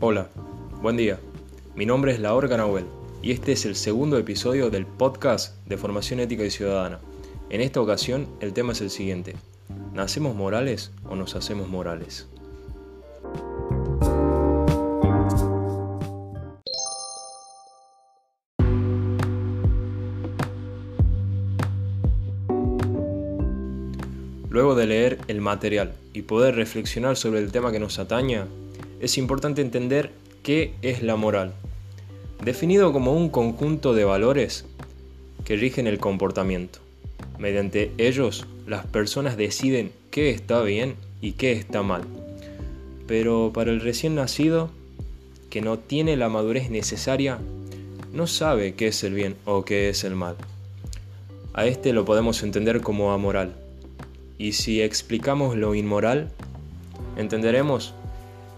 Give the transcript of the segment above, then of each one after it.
Buen día, mi nombre es Laor Nahuel y este es el segundo episodio del podcast de Formación Ética y Ciudadana. En esta ocasión el tema es el siguiente, ¿nacemos morales o nos hacemos morales? Luego de leer el material y poder reflexionar sobre el tema que nos ataña, es importante entender ¿Qué es la moral? Definido como un conjunto de valores que rigen el comportamiento. Mediante ellos, las personas deciden qué está bien y qué está mal. Pero para el recién nacido, que no tiene la madurez necesaria, no sabe qué es el bien o qué es el mal. A este lo podemos entender como amoral. Y si explicamos lo inmoral, entenderemos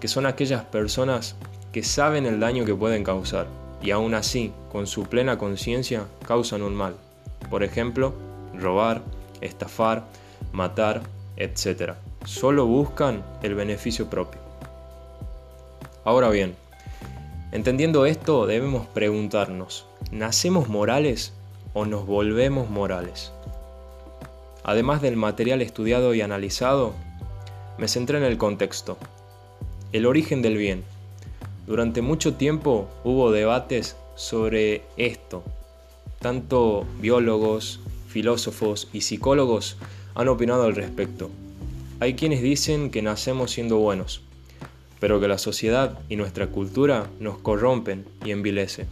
que son aquellas personas que saben el daño que pueden causar y aún así, con su plena conciencia, causan un mal. Por ejemplo, robar, estafar, matar, etc. Solo buscan el beneficio propio. Ahora bien, entendiendo esto debemos preguntarnos, ¿nacemos morales o nos volvemos morales? Además del material estudiado y analizado, me centré en el contexto, el origen del bien, durante mucho tiempo hubo debates sobre esto. Tanto biólogos, filósofos y psicólogos han opinado al respecto. Hay quienes dicen que nacemos siendo buenos, pero que la sociedad y nuestra cultura nos corrompen y envilece.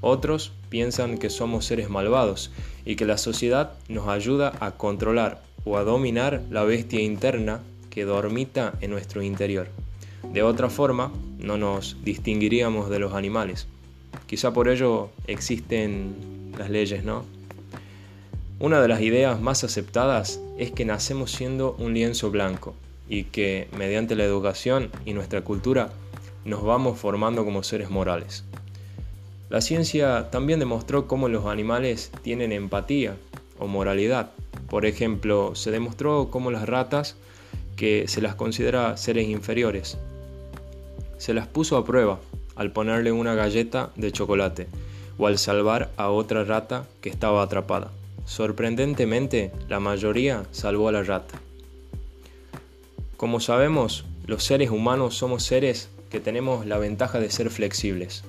Otros piensan que somos seres malvados y que la sociedad nos ayuda a controlar o a dominar la bestia interna que dormita en nuestro interior. De otra forma, no nos distinguiríamos de los animales. Quizá por ello existen las leyes, ¿no? Una de las ideas más aceptadas es que nacemos siendo un lienzo blanco y que mediante la educación y nuestra cultura nos vamos formando como seres morales. La ciencia también demostró cómo los animales tienen empatía o moralidad. Por ejemplo, se demostró cómo las ratas, que se las considera seres inferiores, se las puso a prueba al ponerle una galleta de chocolate o al salvar a otra rata que estaba atrapada. Sorprendentemente, la mayoría salvó a la rata. Como sabemos, los seres humanos somos seres que tenemos la ventaja de ser flexibles,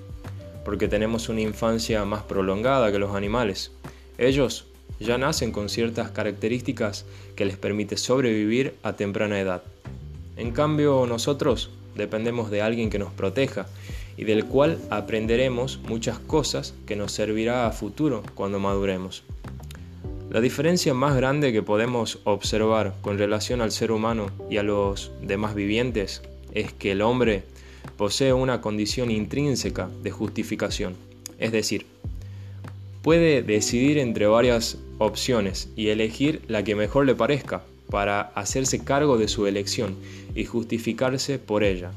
porque tenemos una infancia más prolongada que los animales. Ellos ya nacen con ciertas características que les permite sobrevivir a temprana edad. En cambio, nosotros dependemos de alguien que nos proteja y del cual aprenderemos muchas cosas que nos servirá a futuro cuando maduremos. La diferencia más grande que podemos observar con relación al ser humano y a los demás vivientes es que el hombre posee una condición intrínseca de justificación, es decir, puede decidir entre varias opciones y elegir la que mejor le parezca para hacerse cargo de su elección y justificarse por ella.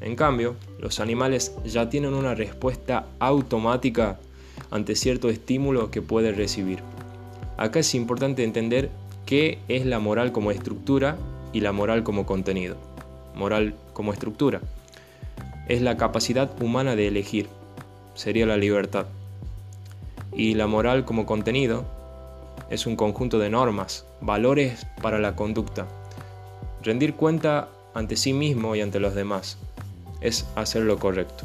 En cambio, los animales ya tienen una respuesta automática ante cierto estímulo que puede recibir. Acá es importante entender qué es la moral como estructura y la moral como contenido. Moral como estructura es la capacidad humana de elegir, sería la libertad. Y la moral como contenido es un conjunto de normas, valores para la conducta. Rendir cuenta ante sí mismo y ante los demás es hacer lo correcto.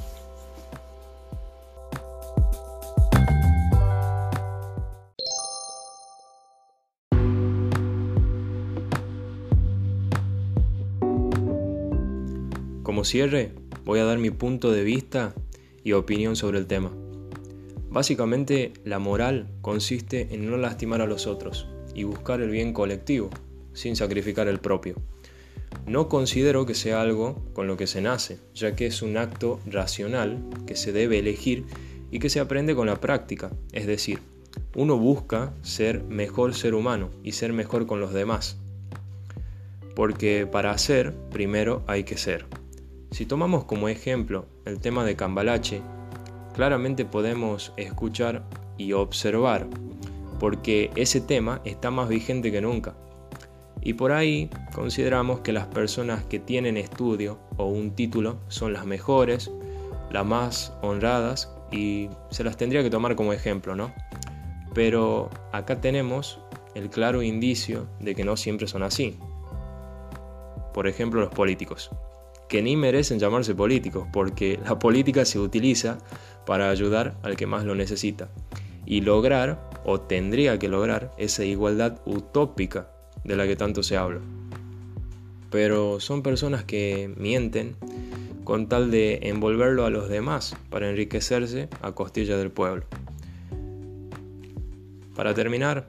Como cierre, voy a dar mi punto de vista y opinión sobre el tema. Básicamente, la moral consiste en no lastimar a los otros y buscar el bien colectivo, sin sacrificar el propio. No considero que sea algo con lo que se nace, ya que es un acto racional que se debe elegir y que se aprende con la práctica, es decir, uno busca ser mejor ser humano y ser mejor con los demás. Porque para ser, primero hay que ser. Si tomamos como ejemplo el tema de Cambalache, claramente podemos escuchar y observar, porque ese tema está más vigente que nunca. Y por ahí consideramos que las personas que tienen estudio o un título son las mejores, las más honradas y se las tendría que tomar como ejemplo, ¿no? Pero acá tenemos el claro indicio de que no siempre son así. Por ejemplo, los políticos, que ni merecen llamarse políticos, porque la política se utiliza para ayudar al que más lo necesita y lograr, o tendría que lograr, esa igualdad utópica de la que tanto se habla. Pero son personas que mienten con tal de envolverlo a los demás para enriquecerse a costilla del pueblo. Para terminar,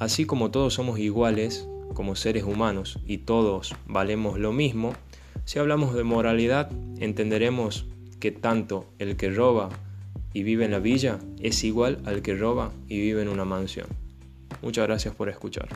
así como todos somos iguales como seres humanos y todos valemos lo mismo, si hablamos de moralidad entenderemos que tanto el que roba y vive en la villa es igual al que roba y vive en una mansión. Muchas gracias por escuchar.